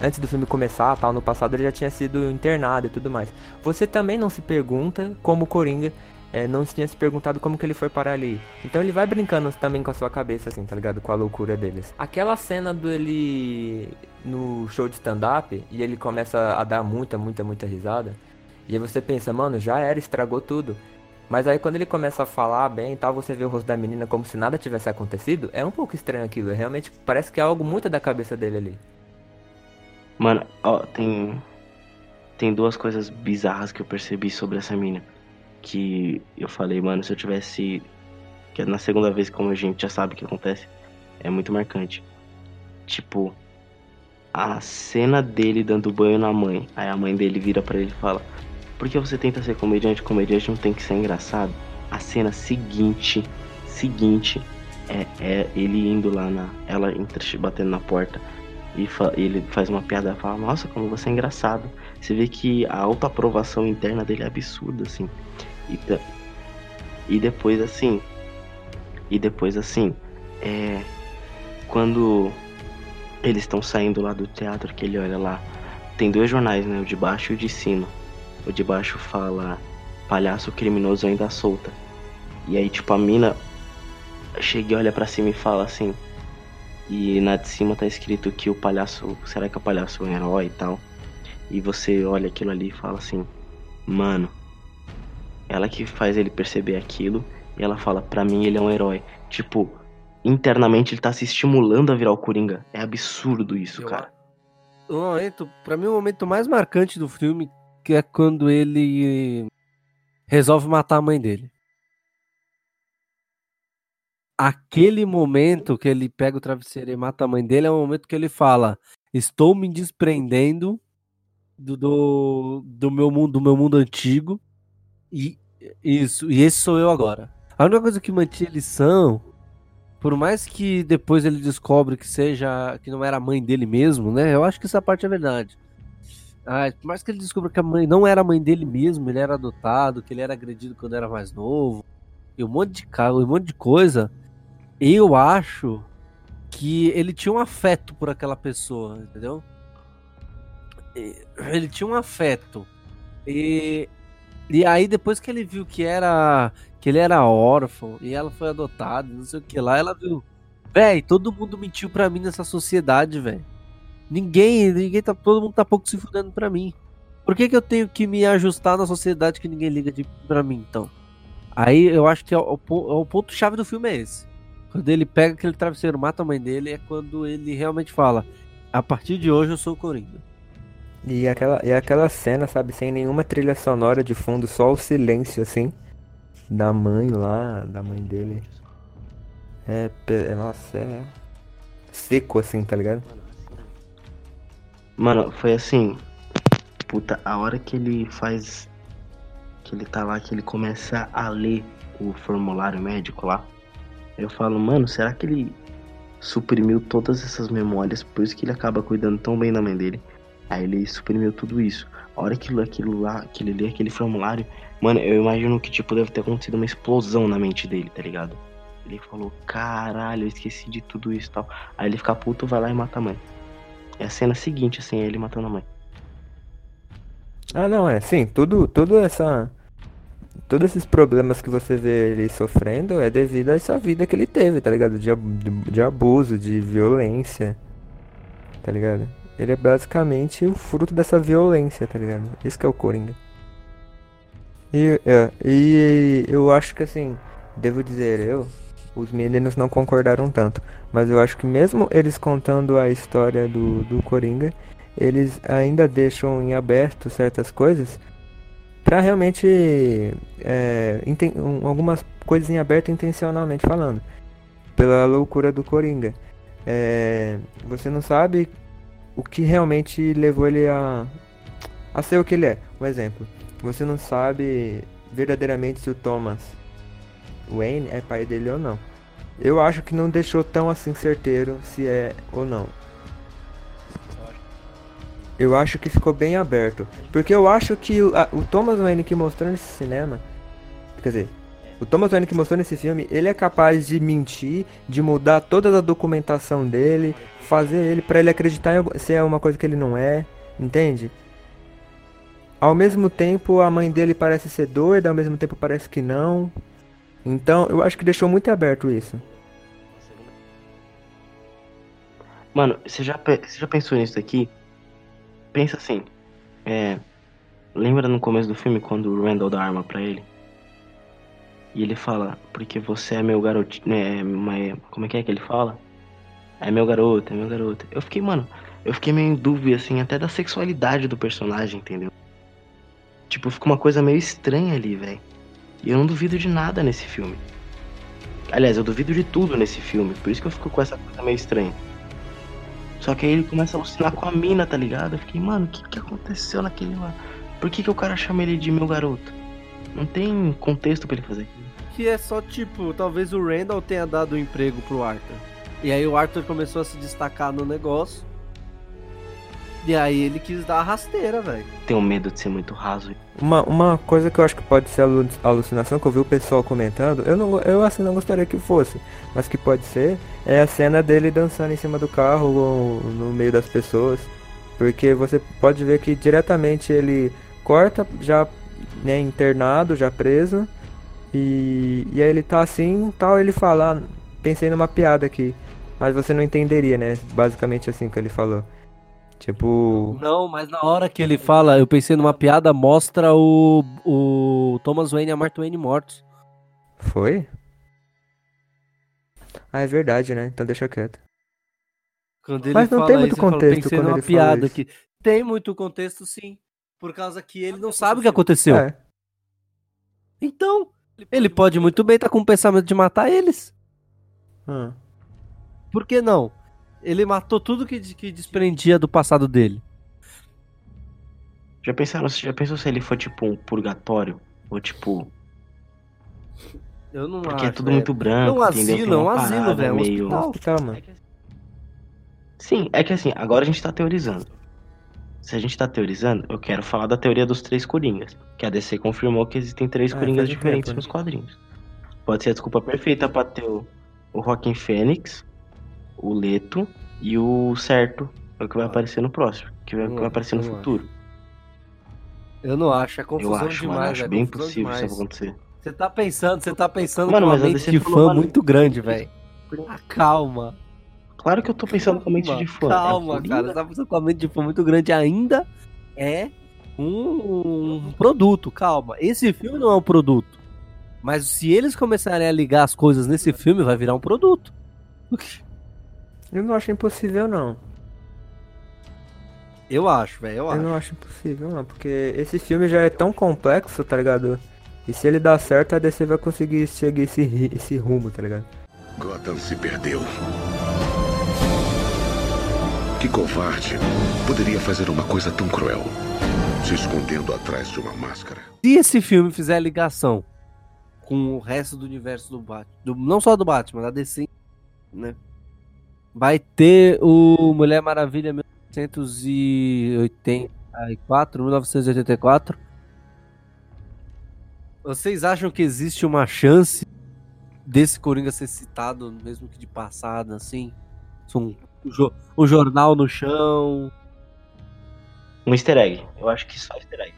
antes do filme começar, tal, no passado ele já tinha sido internado e tudo mais. Você também não se pergunta como o Coringa é, não tinha se perguntado como que ele foi parar ali. Então ele vai brincando também com a sua cabeça, assim, tá ligado? Com a loucura deles. Aquela cena dele no show de stand-up e ele começa a dar muita, muita, muita risada. E aí você pensa, mano, já era, estragou tudo. Mas aí quando ele começa a falar bem e tal, você vê o rosto da menina como se nada tivesse acontecido, é um pouco estranho aquilo. Realmente parece que é algo muito da cabeça dele ali. Mano, ó, tem. Tem duas coisas bizarras que eu percebi sobre essa mina. Que eu falei, mano, se eu tivesse. Que é na segunda vez, como a gente já sabe o que acontece, é muito marcante. Tipo, a cena dele dando banho na mãe. Aí a mãe dele vira pra ele e fala: Por que você tenta ser comediante? Comediante não tem que ser engraçado. A cena seguinte, seguinte, é, é ele indo lá na. Ela batendo na porta. E fa- ele faz uma piada e fala, nossa, como você é engraçado. Você vê que a autoaprovação interna dele é absurda, assim. E, e depois assim. E depois assim. É. Quando eles estão saindo lá do teatro, que ele olha lá. Tem dois jornais, né? O de baixo e o de cima. O de baixo fala palhaço criminoso ainda solta. E aí, tipo, a mina chega e olha pra cima e fala assim. E na de cima tá escrito que o palhaço. Será que o palhaço é um herói e tal? E você olha aquilo ali e fala assim: Mano, ela que faz ele perceber aquilo. E ela fala: Pra mim ele é um herói. Tipo, internamente ele tá se estimulando a virar o Coringa. É absurdo isso, Eu cara. O momento, pra mim, o momento mais marcante do filme que é quando ele resolve matar a mãe dele. Aquele momento que ele pega o travesseiro e mata a mãe dele é o momento que ele fala: Estou me desprendendo do, do, do meu mundo, do meu mundo antigo. E isso, e esse sou eu agora. A única coisa que mantinha eles são, por mais que depois ele descobre que seja que não era a mãe dele mesmo, né? Eu acho que essa parte é verdade. Ah, por mais que ele descubra que a mãe não era a mãe dele mesmo, ele era adotado, que ele era agredido quando era mais novo, e um monte de carro, um monte de coisa, eu acho que ele tinha um afeto por aquela pessoa, entendeu? Ele tinha um afeto. E, e aí depois que ele viu que era que ele era órfão e ela foi adotada, não sei o que lá, ela viu, véi, todo mundo mentiu pra mim nessa sociedade, velho. Ninguém, ninguém tá, todo mundo tá pouco se fudendo pra mim. Por que, que eu tenho que me ajustar na sociedade que ninguém liga de, pra mim, então? Aí eu acho que é o, o, o ponto-chave do filme é esse. Quando ele pega aquele travesseiro, mata a mãe dele, é quando ele realmente fala: A partir de hoje eu sou o Coringa. E aquela, e aquela cena, sabe, sem nenhuma trilha sonora de fundo, só o silêncio, assim, da mãe lá, da mãe dele. É, é nossa, é seco, assim, tá ligado? Mano, foi assim. Puta, a hora que ele faz. Que ele tá lá, que ele começa a ler o formulário médico lá. Eu falo, mano, será que ele suprimiu todas essas memórias? Por isso que ele acaba cuidando tão bem da mãe dele. Aí ele suprimiu tudo isso. A hora que aquilo lá, que ele lê aquele formulário, mano, eu imagino que tipo deve ter acontecido uma explosão na mente dele, tá ligado? Ele falou, caralho, eu esqueci de tudo isso e tal. Aí ele fica puto, vai lá e mata a mãe. É a cena seguinte, assim, é ele matando a mãe. Ah, não, é, sim, tudo, tudo essa... Todos esses problemas que você vê ele sofrendo é devido a essa vida que ele teve, tá ligado? De, de, abuso, de violência, tá ligado? Ele é basicamente o fruto dessa violência, tá ligado? Isso que é o Coringa. E, é, e eu acho que assim, devo dizer eu, os meninos não concordaram tanto. Mas eu acho que mesmo eles contando a história do, do Coringa, eles ainda deixam em aberto certas coisas para realmente é, um, algumas coisas em aberto intencionalmente falando. Pela loucura do Coringa. É, você não sabe o que realmente levou ele a a ser o que ele é. Um exemplo você não sabe verdadeiramente se o Thomas Wayne é pai dele ou não. Eu acho que não deixou tão assim certeiro se é ou não. Eu acho que ficou bem aberto. Porque eu acho que o, a, o Thomas Wayne que mostrou nesse cinema. Quer dizer, o Thomas Wayne que mostrou nesse filme, ele é capaz de mentir, de mudar toda a documentação dele, fazer ele para ele acreditar em, se é uma coisa que ele não é, entende? Ao mesmo tempo, a mãe dele parece ser doida, ao mesmo tempo parece que não. Então, eu acho que deixou muito aberto isso. Mano, você já, você já pensou nisso aqui? Pensa assim. É, lembra no começo do filme quando o Randall dá arma pra ele? E ele fala, porque você é meu garoto. Né, é, como é que é que ele fala? É meu garoto, é meu garoto. Eu fiquei, mano, eu fiquei meio em dúvida, assim, até da sexualidade do personagem, entendeu? Tipo, ficou uma coisa meio estranha ali, velho. E eu não duvido de nada nesse filme. Aliás, eu duvido de tudo nesse filme, por isso que eu fico com essa coisa meio estranha. Só que aí ele começa a alucinar com a mina, tá ligado? Eu fiquei, mano, o que, que aconteceu naquele lá? Por que, que o cara chama ele de meu garoto? Não tem contexto para ele fazer aquilo. Que é só tipo, talvez o Randall tenha dado um emprego pro Arthur. E aí o Arthur começou a se destacar no negócio. E aí ele quis dar a rasteira, velho. Tenho medo de ser muito raso. Uma, uma coisa que eu acho que pode ser alucinação, que eu vi o pessoal comentando, eu não eu assim não gostaria que fosse, mas que pode ser, é a cena dele dançando em cima do carro no meio das pessoas. Porque você pode ver que diretamente ele corta já né, internado, já preso. E, e aí ele tá assim, tal, ele fala, ah, pensei numa piada aqui. Mas você não entenderia, né? Basicamente assim que ele falou. Tipo. Não, mas na hora que ele fala, eu pensei numa piada, mostra o, o Thomas Wayne e a Martha Wayne mortos. Foi? Ah, é verdade, né? Então deixa quieto. mas não tem muito isso, contexto fala, quando ele piada aqui. Tem muito contexto, sim. Por causa que ele não sabe o que aconteceu. É. Então, ele pode muito bem estar tá com o pensamento de matar eles. Hum. Por que não? Ele matou tudo que, que desprendia do passado dele. Já pensaram, já pensou se ele foi tipo um purgatório? Ou tipo. Eu não Porque acho, é tudo muito branco, um entendeu? Asilo, um asilo, velho. Meio... Um hospital, mano. Sim, é que assim, agora a gente tá teorizando. se a gente tá teorizando, eu quero falar da teoria dos três Coringas. Que a DC confirmou que existem três Ah, Coringas diferentes tempo, nos quadrinhos. Pode ser a desculpa perfeita pra ter o, o Joaquin Fênix, o Leto e o Certo. É o que vai aparecer no próximo. Que vai, Eu que vai aparecer no acho, eu futuro. Eu não acho, é Eu confusão acho, demais. mano. Acho é bem possível demais. isso acontecer. Você tá pensando, você tá pensando Mano, com uma mente de fã mano, muito grande, velho. Ah, calma. Claro que eu tô pensando com a mente de fã. Calma, É cara. Você tá pensando com a mente de fã muito grande ainda. É um, um produto, calma. Esse filme não é um produto. Mas se eles começarem a ligar as coisas nesse filme, vai virar um produto. Eu não acho impossível, não. Eu acho, velho. Eu Eu acho. não acho impossível, não. Porque esse filme já é tão complexo, tá ligado? E se ele dar certo, a DC vai conseguir seguir esse, esse rumo, tá ligado? Gotham se perdeu. Que covarde poderia fazer uma coisa tão cruel, se escondendo atrás de uma máscara. Se esse filme fizer ligação com o resto do universo do Batman, do- não só do Batman, da DC, né? Vai ter o Mulher Maravilha 1984, 1984. Vocês acham que existe uma chance desse Coringa ser citado, mesmo que de passada, assim? Um, um jo- jornal no chão. Um easter egg. Eu acho que só easter egg.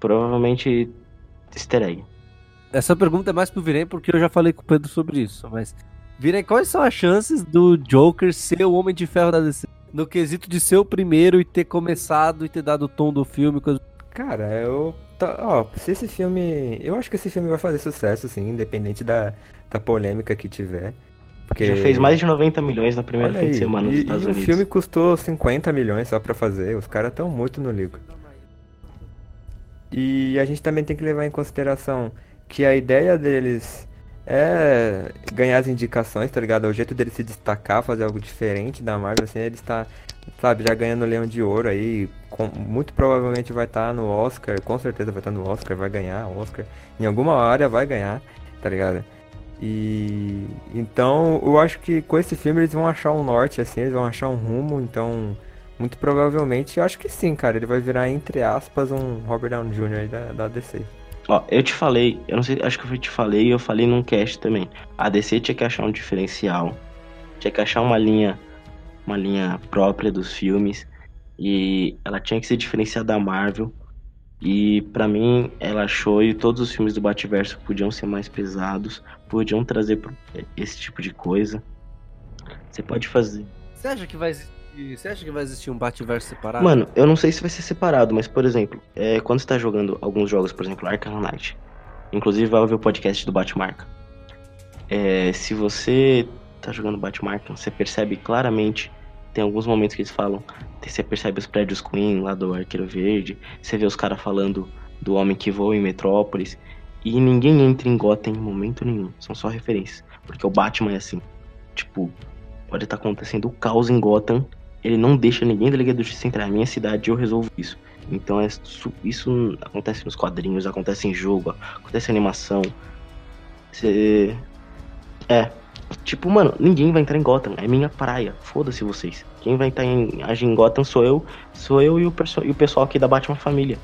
Provavelmente easter egg. Essa pergunta é mais pro Virem, porque eu já falei com o Pedro sobre isso. Mas, Virem, quais são as chances do Joker ser o Homem de Ferro da DC? No quesito de ser o primeiro e ter começado e ter dado o tom do filme. Coisa... Cara, eu. tá- ó, se esse filme. Eu acho que esse filme vai fazer sucesso, sim, independente da, da polêmica que tiver. Porque. Já fez mais de 90 milhões na primeira Olha fim de aí, semana nos e, Estados e Unidos. o filme custou 50 milhões só pra fazer. Os caras estão muito no livro. E a gente também tem que levar em consideração que a ideia deles é ganhar as indicações, tá ligado? O jeito deles se destacar, fazer algo diferente da Marvel, assim, ele está, sabe, já ganhando o Leão de Ouro aí, com- muito provavelmente vai estar no Oscar, com certeza vai estar no Oscar, vai ganhar Oscar, em alguma área vai ganhar, tá ligado? E então eu acho que com esse filme eles vão achar um norte, assim, eles vão achar um rumo, então muito provavelmente, eu acho que sim, cara, ele vai virar, entre aspas, um Robert Downey Jr. da, da DC. Ó, eu te falei, eu não sei, acho que eu te falei e eu falei num cast também. A DC tinha que achar um diferencial, tinha que achar uma linha, uma linha própria dos filmes e ela tinha que se diferenciar da Marvel. E pra mim, ela achou e todos os filmes do Bativerso podiam ser mais pesados, podiam trazer esse tipo de coisa. Você pode fazer. Você acha que vai existir. Você acha que vai existir um Batverso separado? Mano, eu não sei se vai ser separado, mas por exemplo, é, quando você tá jogando alguns jogos, por exemplo, Arkham Knight, inclusive vai ouvir o podcast do Batmarca. É, se você tá jogando Batmarca, você percebe claramente, tem alguns momentos que eles falam, você percebe os prédios Queen lá do Arqueiro Verde, você vê os caras falando do homem que voa em Metrópolis, e ninguém entra em Gotham em momento nenhum, são só referências, porque o Batman é assim, tipo, pode estar acontecendo o caos em Gotham, ele não deixa ninguém da Liga da Justiça entrar na minha cidade eu resolvo isso. Então é isso acontece nos quadrinhos, acontece em jogo, acontece em animação. Você. É. Tipo, mano, ninguém vai entrar em Gotham, é minha praia. Foda-se vocês. Quem vai entrar em, em Gotham sou eu, sou eu e o, e o pessoal aqui da Batman Família.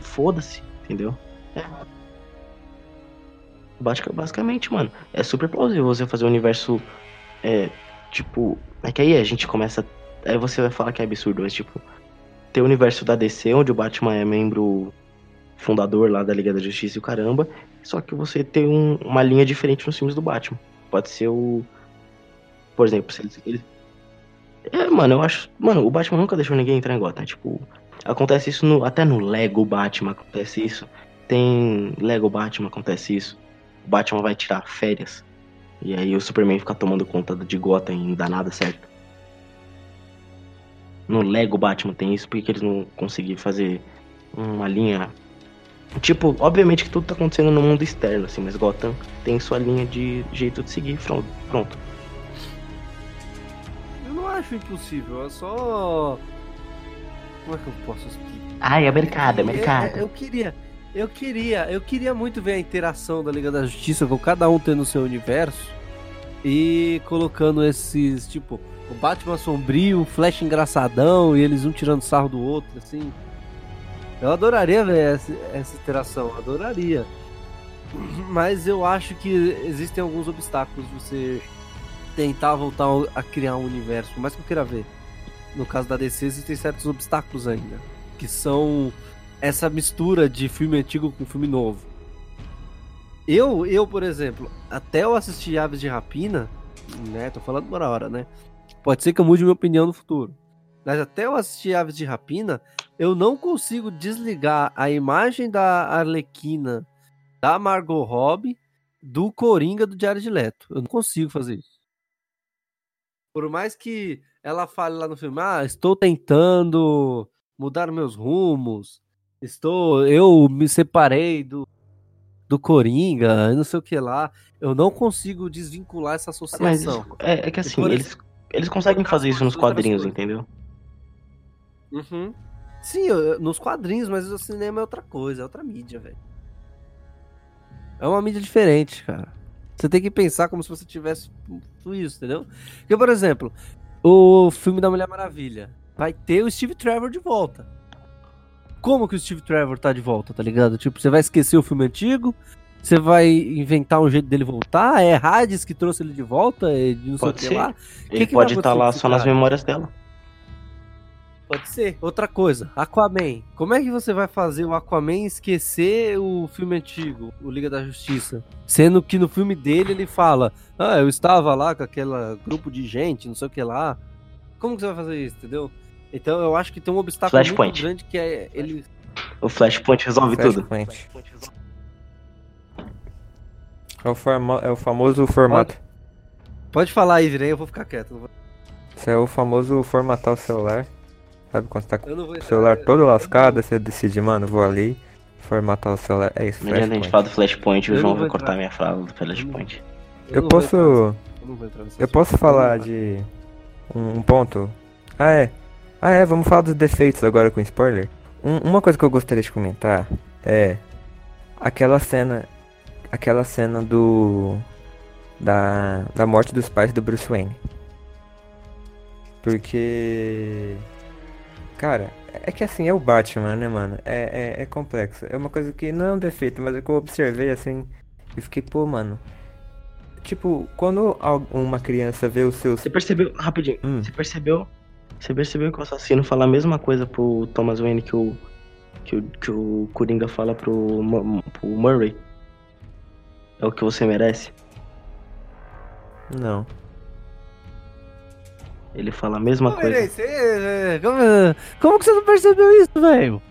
Foda-se, entendeu? É. Basic- Basicamente, mano, é super plausível você fazer um universo. É, tipo. É que aí a gente começa. Aí você vai falar que é absurdo, mas tipo. Ter o universo da DC, onde o Batman é membro fundador lá da Liga da Justiça e o caramba. Só que você tem um- uma linha diferente nos filmes do Batman. Pode ser o. Por exemplo, se eles- É, mano, eu acho. Mano, o Batman nunca deixou ninguém entrar em Gotham. Tipo, acontece isso no... até no Lego Batman acontece isso. Tem Lego Batman acontece isso. O Batman vai tirar férias. E aí o Superman fica tomando conta de Gotham e não dá nada certo. No Lego Batman tem isso, por que que eles não conseguiram fazer uma linha. Tipo, obviamente que tudo tá acontecendo no mundo externo, assim, mas Gotham tem sua linha de jeito de seguir, pronto. Eu não acho impossível, é só. Como é que eu posso explicar? Ai, é mercado, é Eu- mercado. Eu, queria. Eu queria, eu queria muito ver a interação da Liga da Justiça com cada um tendo seu universo e colocando esses, tipo, O Batman sombrio, o Flash engraçadão e eles um tirando sarro do outro, assim. Eu adoraria ver essa, essa interação, adoraria. Mas eu acho que existem alguns obstáculos você tentar voltar a criar um universo, por mais que eu queira ver. No caso da DC, existem certos obstáculos ainda, que são essa mistura de filme antigo com filme novo. Eu, eu, por exemplo, até eu assistir Aves de Rapina, né, tô falando por hora, né? Pode ser que eu mude minha opinião no futuro. Mas até eu assistir Aves de Rapina, eu não consigo desligar a imagem da Arlequina, da Margot Robbie, do Coringa do Diário de Leto. Eu não consigo fazer isso. Por mais que ela fale lá no filme, ah, estou tentando mudar meus rumos, estou, eu me separei do do Coringa, não sei o que lá, eu não consigo desvincular essa associação. Mas é, é que assim, eles, eles conseguem fazer isso nos quadrinhos, entendeu? Uhum. Sim, eu- nos quadrinhos, mas o cinema é outra coisa, é outra mídia, velho. É uma mídia diferente, cara. Você tem que pensar como se você tivesse tudo isso, entendeu? Porque, por exemplo, o filme da Mulher Maravilha vai ter o Steve Trevor de volta. Como que o Steve Trevor tá de volta, tá ligado? Tipo, você vai esquecer o filme antigo, você vai inventar um jeito dele voltar, é Hades que trouxe ele de volta, é de não Pode sei o que lá. Ele que pode estar acontecer lá só nas cara? memórias dela. Pode ser. Outra coisa, Aquaman. Como é que você vai fazer o Aquaman esquecer o filme antigo, o Liga da Justiça? Sendo que no filme dele ele fala: Ah, eu estava lá com aquele grupo de gente, não sei o que lá. Como que você vai fazer isso, entendeu? Então eu acho que tem um obstáculo muito Flashpoint. grande que é ele. O Flashpoint resolve tudo. Flashpoint. É o, forma- é o famoso formato. Pode falar aí, Virei, eu vou ficar quieto. Isso é o famoso formatar o celular. Sabe quando você tá com o celular todo lascado, você decide, mano, vou ali, formatar o celular. É isso, Não adianta a gente Flashpoint. falar do Flashpoint, o João vai cortar entrar. minha frase do Flashpoint. eu posso. eu posso falar de um ponto? Ah, é. Ah, é, vamos falar dos defeitos agora com spoiler. Um- uma coisa que eu gostaria de comentar é aquela cena. Aquela cena do. Da, da morte dos pais do Bruce Wayne. Porque. Cara, é que assim, é o Batman, né, mano? É, é, é complexo. É uma coisa que não é um defeito, mas é que eu observei assim. E fiquei, pô, mano. Tipo, quando uma criança vê os seus. Você percebeu, rapidinho, Hum. você percebeu? Você percebeu que o assassino fala a mesma coisa pro Thomas Wayne que o que o, que o Coringa fala pro, pro Murray? É o que você merece? Não. Ele fala a mesma coisa. Virei, você- é, como, como que você não percebeu isso, velho?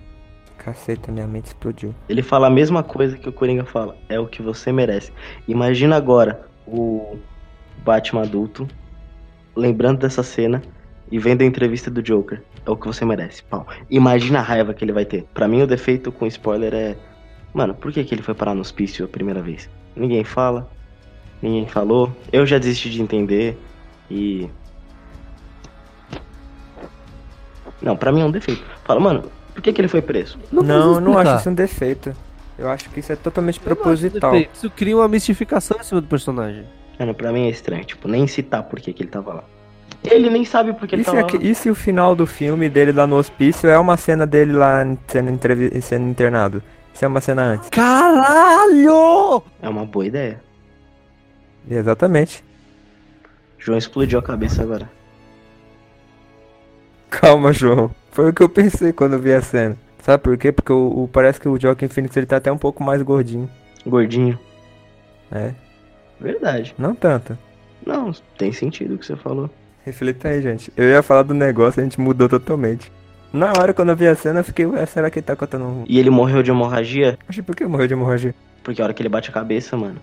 Caceta, minha mente explodiu. Ele fala a mesma coisa que o Coringa fala. É o que você merece. Imagina agora o Batman adulto lembrando dessa cena e vendo a entrevista do Joker. É o que você merece. Pau. Imagina a raiva que ele vai ter. Pra mim, o defeito com spoiler é. Mano, por que, que ele foi parar no hospício a primeira vez? Ninguém fala. Ninguém falou. Eu já desisti de entender. E. Não, pra mim é um defeito. Fala, mano, por que, que ele foi preso? Não, precisa não, acho isso um defeito. Eu acho que isso é totalmente Eu não proposital. Isso cria uma mistificação em cima do personagem. Mano, pra mim é estranho. Tipo, nem citar por que, que ele tava lá. Ele nem sabe por que ele E se, tava aqui- lá. e se o final do filme dele lá no hospício é uma cena dele lá sendo, sendo internado? Isso é uma cena antes. Caralho! É uma boa ideia. Exatamente. João explodiu a cabeça agora. Calma, João. Foi o que eu pensei quando eu vi a cena. Sabe por quê? Porque o, o- parece que o Joaquin Phoenix ele tá até um pouco mais gordinho. Gordinho. É, Verdade. não tanto. Não, tem sentido o que você falou. Reflita aí, gente. Eu ia falar do negócio, a gente mudou totalmente. Na hora, quando eu vi a cena, eu fiquei, ué, será que ele tá contando um... E ele morreu de hemorragia Oxe, por que morreu de hemorragia? porque a hora que ele bate a cabeça, mano.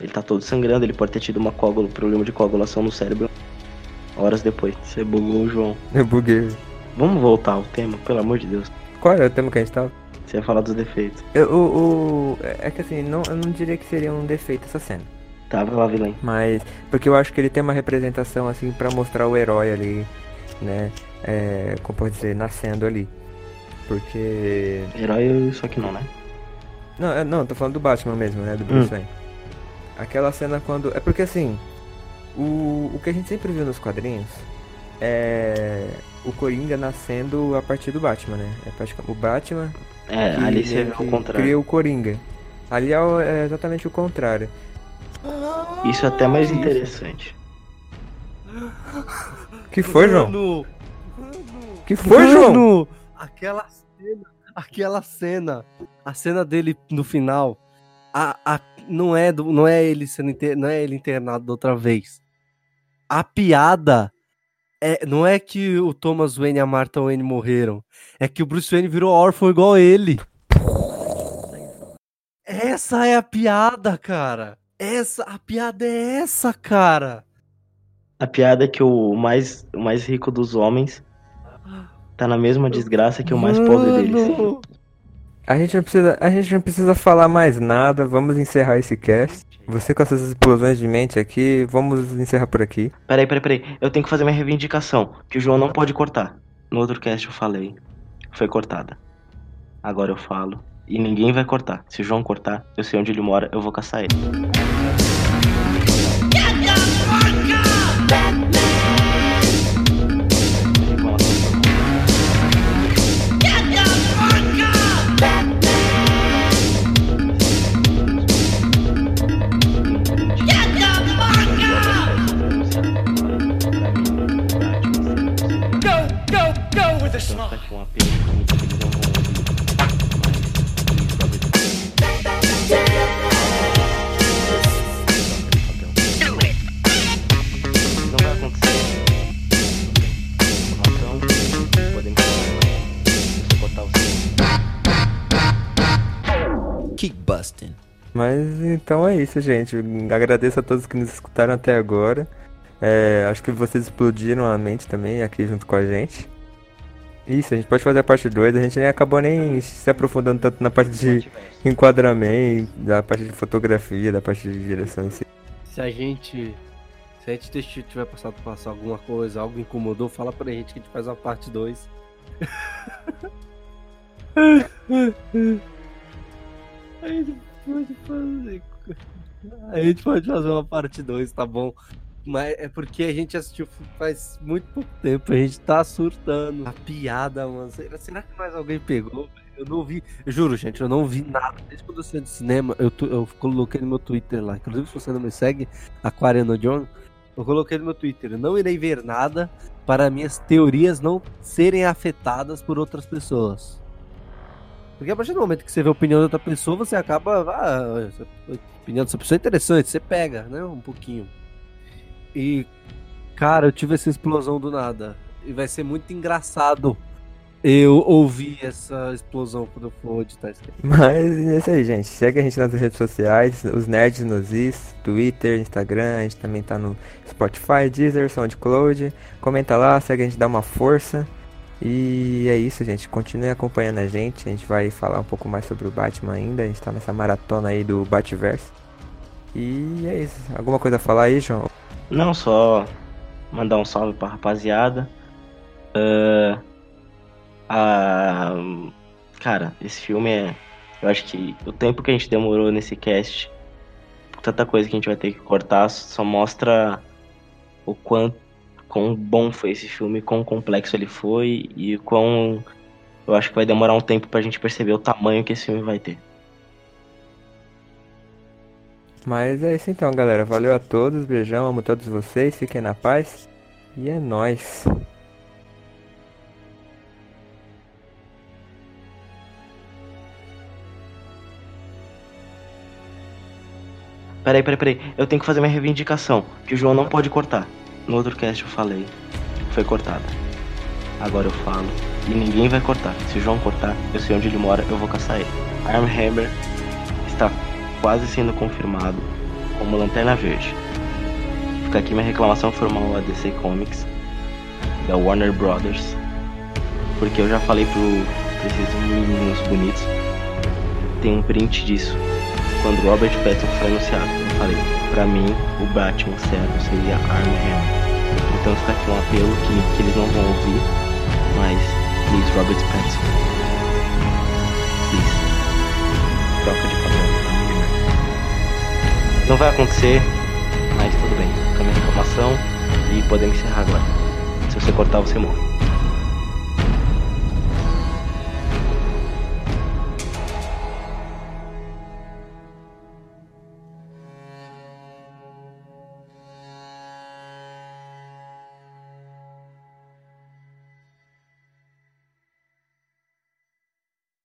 Ele tá todo sangrando, ele pode ter tido uma coágulo, problema de coagulação no cérebro. Horas depois. Você bugou o João. Eu buguei. Vamos voltar ao tema, pelo amor de Deus. Qual era o tema que a gente tava? Você ia falar dos defeitos. Eu, o, o- é que assim, não, eu não diria que seria um defeito essa cena. Tá, vai lá, vilão. Mas, porque eu acho que ele tem uma representação assim pra mostrar o herói ali, né? É, como pode dizer, nascendo ali. Porque. Herói, só que não, né? Não, é- não, tô falando do Batman mesmo, né? Do Bruce Wayne. Aquela cena quando. É porque assim. O, o que a gente sempre viu nos quadrinhos é o Coringa nascendo a partir do Batman, né? É praticamente- o Batman É, ali você vê o contrário. cria o Coringa. Ali é, o- é exatamente o contrário. Isso é até mais interessante. que foi, João? Mano, que foi, João? Aquela cena, aquela cena, a cena dele no final, a, a, não é do, não é ele sendo inter- não é ele internado da outra vez. A piada é, não é que o Thomas Wayne e a Martha Wayne morreram, é que o Bruce Wayne virou órfão igual ele. Essa é a piada, cara. Essa, a piada é essa, cara. A piada é que o mais, o mais rico dos homens tá na mesma desgraça que o mais pobre deles. Mano. A gente não precisa, a gente não precisa falar mais nada. Vamos encerrar esse cast. Você com essas explosões de mente aqui, vamos encerrar por aqui. Peraí, peraí, peraí. Eu tenho que fazer minha reivindicação, que o João não pode cortar. No outro cast eu falei. Foi cortada. Agora eu falo. E ninguém vai cortar. Se o João cortar, eu sei onde ele mora, eu vou caçar ele. Então é isso, gente. Agradeço a todos que nos escutaram até agora. É, acho que vocês explodiram a mente também aqui junto com a gente. Isso, a gente pode fazer a parte 2. A gente nem acabou nem se aprofundando tanto na parte de enquadramento, da parte de fotografia, da parte de direção em si. Se a gente. Se a gente tiver passado passar alguma coisa, algo incomodou, fala pra gente que a gente faz uma parte 2. a gente pode fazer. A gente pode fazer uma parte 2, tá bom? Mas é porque a gente assistiu faz muito pouco tempo, a gente tá surtando. A piada, mano. Será, que mais alguém pegou? Eu não vi. Eu juro, gente, eu não vi nada. Desde quando eu saí do cinema, eu, eu coloquei no meu Twitter lá. Inclusive, se você não me segue, Aquariano John, eu coloquei no meu Twitter. Não irei ver nada para minhas teorias não serem afetadas por outras pessoas. Porque a partir do momento que você vê a opinião de outra pessoa, você acaba. Ah, essa opinião dessa pessoa é interessante, você pega, né? Um pouquinho. E, cara, eu tive essa explosão do nada. E vai ser muito engraçado eu ouvir essa explosão quando eu for editar isso aqui. Mas é isso aí, gente. Segue a gente nas redes sociais, os nerds nos is, Twitter, Instagram, a gente também tá no Spotify, Deezer, SoundCloud. Comenta lá, segue a gente, dá uma força. E é isso, gente. Continue acompanhando a gente. A gente vai falar um pouco mais sobre o Batman ainda. A gente tá nessa maratona aí do Batverse. E é isso. Alguma coisa a falar aí, João? Não, só mandar um salve pra rapaziada. Ah, cara, esse filme é. Eu acho que o tempo que a gente demorou nesse cast, tanta coisa que a gente vai ter que cortar, só mostra o quanto quão bom foi esse filme, quão complexo ele foi e quão. Eu acho que vai demorar um tempo pra gente perceber o tamanho que esse filme vai ter. Mas é isso então, galera. Valeu a todos. Beijão, amo todos vocês. Fiquem na paz. E é nóis. Peraí, peraí, peraí. Eu tenho que fazer minha reivindicação, que o João não pode cortar. No outro cast eu falei. Foi cortada. Agora eu falo. E ninguém vai cortar. Se o João cortar, eu sei onde ele mora, eu vou caçar ele. Arm Hammer está quase sendo confirmado como Lanterna Verde. Fica aqui minha reclamação formal a DC Comics, da Warner Brothers. Porque eu já falei pro, esses meninos bonitos. Tem um print disso quando Robert Pattinson foi anunciado. Falei, pra mim, o Batman certo seria Arm Hammer. Então fica aqui um apelo que, que eles não vão ouvir, mas please, Robert Pattinson. Please. Troca de papel. Não vai acontecer, mas tudo bem. Fica a minha informação e podemos encerrar agora. Se você cortar, você morre.